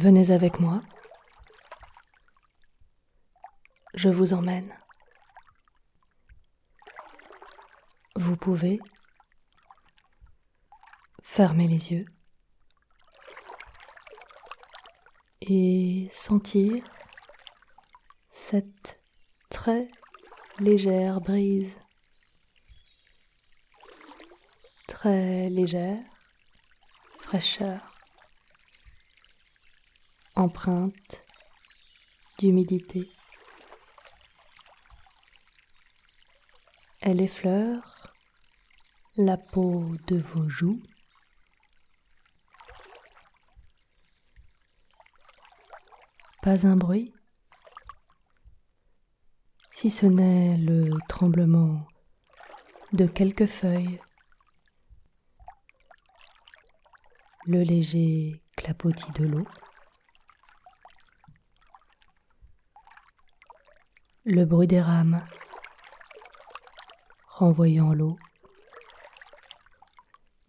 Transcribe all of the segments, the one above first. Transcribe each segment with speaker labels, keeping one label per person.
Speaker 1: Venez avec moi. Je vous emmène. Vous pouvez fermer les yeux et sentir cette très légère brise, très légère fraîcheur empreinte d'humidité. Elle effleure la peau de vos joues. Pas un bruit, si ce n'est le tremblement de quelques feuilles, le léger clapotis de l'eau. Le bruit des rames renvoyant l'eau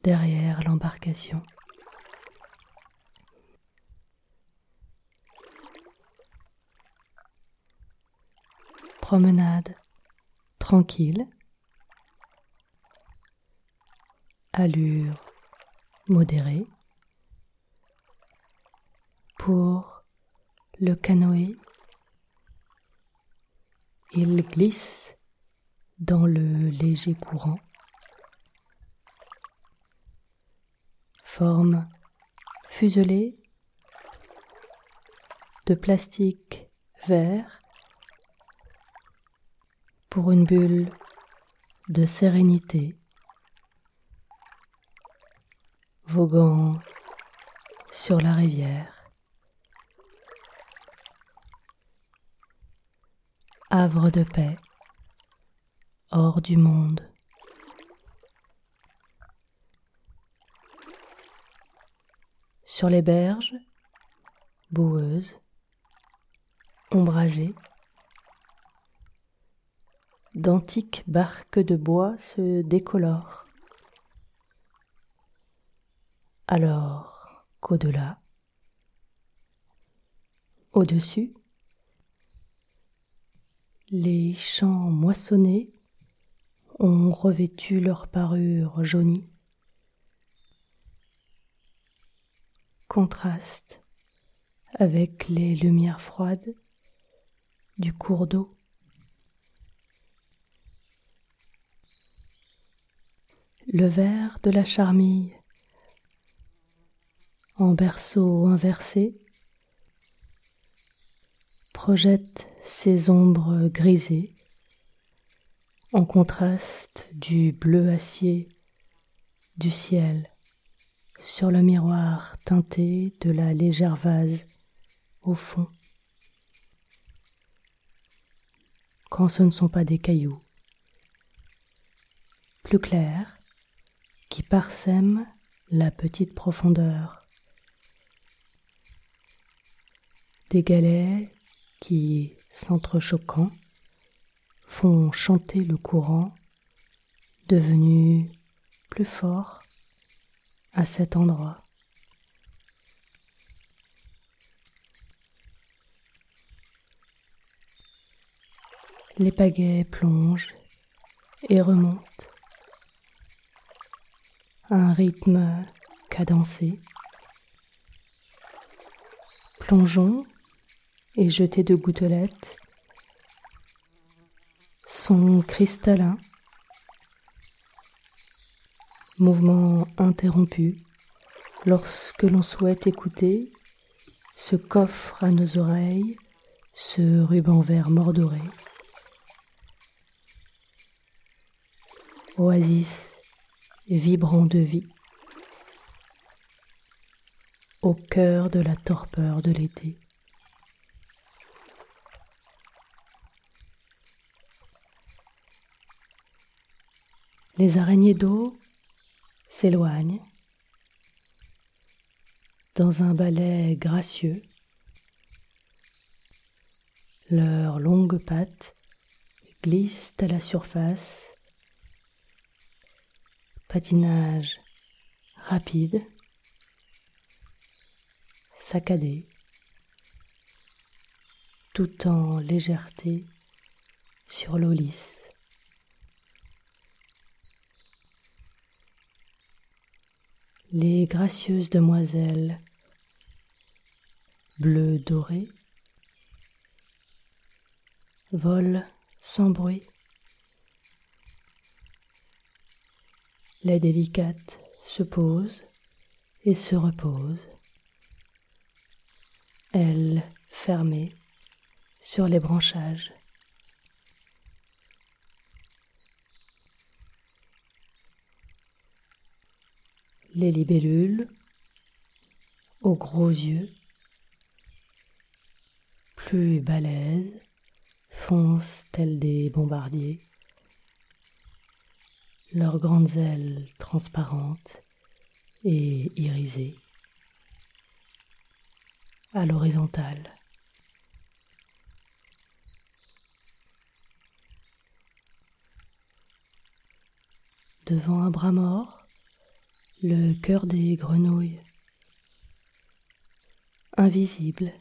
Speaker 1: derrière l'embarcation. Promenade tranquille, allure modérée pour le canoë il glisse dans le léger courant. Forme fuselée de plastique vert pour une bulle de sérénité voguant sur la rivière. Havre de paix, hors du monde. Sur les berges, boueuses, ombragées, d'antiques barques de bois se décolorent. Alors qu'au-delà, au-dessus, les champs moissonnés ont revêtu leur parure jaunie. Contraste avec les lumières froides du cours d'eau. Le vert de la charmille en berceau inversé projette ses ombres grisées en contraste du bleu acier du ciel sur le miroir teinté de la légère vase au fond. Quand ce ne sont pas des cailloux, plus clairs, qui parsèment la petite profondeur, des galets qui, s'entrechoquant, font chanter le courant devenu plus fort à cet endroit. Les pagaies plongent et remontent à un rythme cadencé Plongeons et jetez de gouttelettes. Son cristallin. Mouvement interrompu lorsque l'on souhaite écouter ce coffre à nos oreilles, ce ruban vert mordoré. Oasis vibrant de vie au cœur de la torpeur de l'été. Les araignées d'eau s'éloignent dans un ballet gracieux. Leurs longues pattes glissent à la surface. Patinage rapide, saccadé, tout en légèreté sur l'eau lisse. Les gracieuses demoiselles bleu doré volent sans bruit. Les délicates se posent et se reposent, elles fermées sur les branchages. Les libellules aux gros yeux, plus balèzes, foncent tels des bombardiers, leurs grandes ailes transparentes et irisées, à l'horizontale. Devant un bras mort, le cœur des grenouilles, invisible,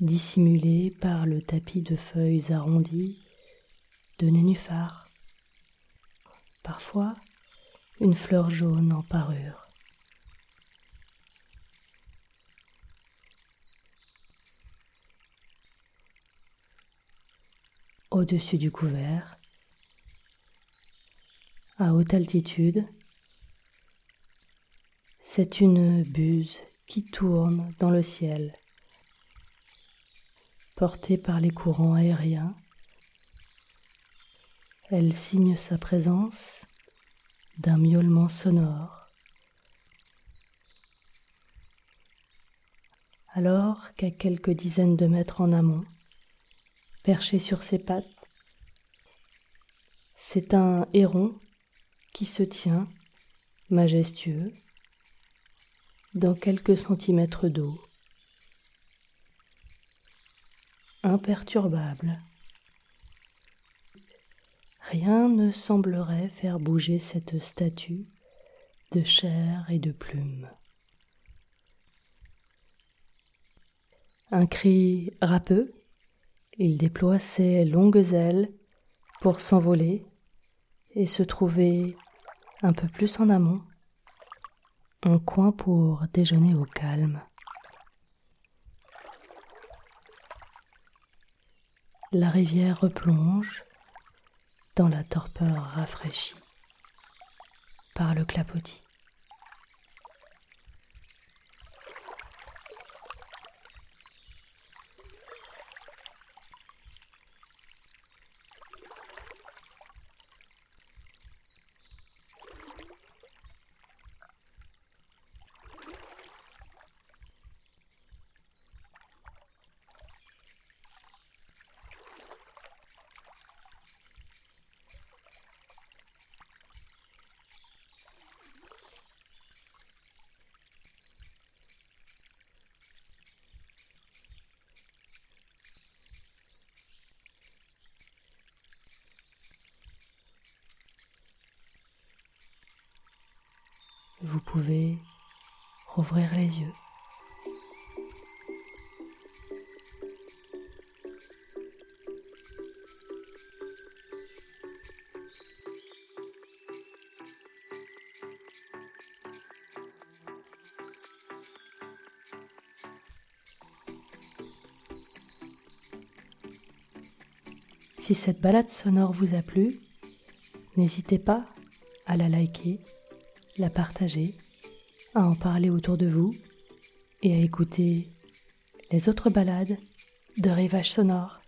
Speaker 1: dissimulé par le tapis de feuilles arrondies de nénuphar, parfois une fleur jaune en parure. Au-dessus du couvert, à haute altitude, c'est une buse qui tourne dans le ciel, portée par les courants aériens. Elle signe sa présence d'un miaulement sonore. Alors qu'à quelques dizaines de mètres en amont, perché sur ses pattes, c'est un héron qui se tient, majestueux, dans quelques centimètres d'eau. Imperturbable. Rien ne semblerait faire bouger cette statue de chair et de plumes. Un cri râpeux, il déploie ses longues ailes pour s'envoler et se trouver un peu plus en amont un coin pour déjeuner au calme. La rivière replonge dans la torpeur rafraîchie par le clapotis. vous pouvez rouvrir les yeux. Si cette balade sonore vous a plu, n'hésitez pas à la liker la partager, à en parler autour de vous et à écouter les autres balades de Rivage Sonore.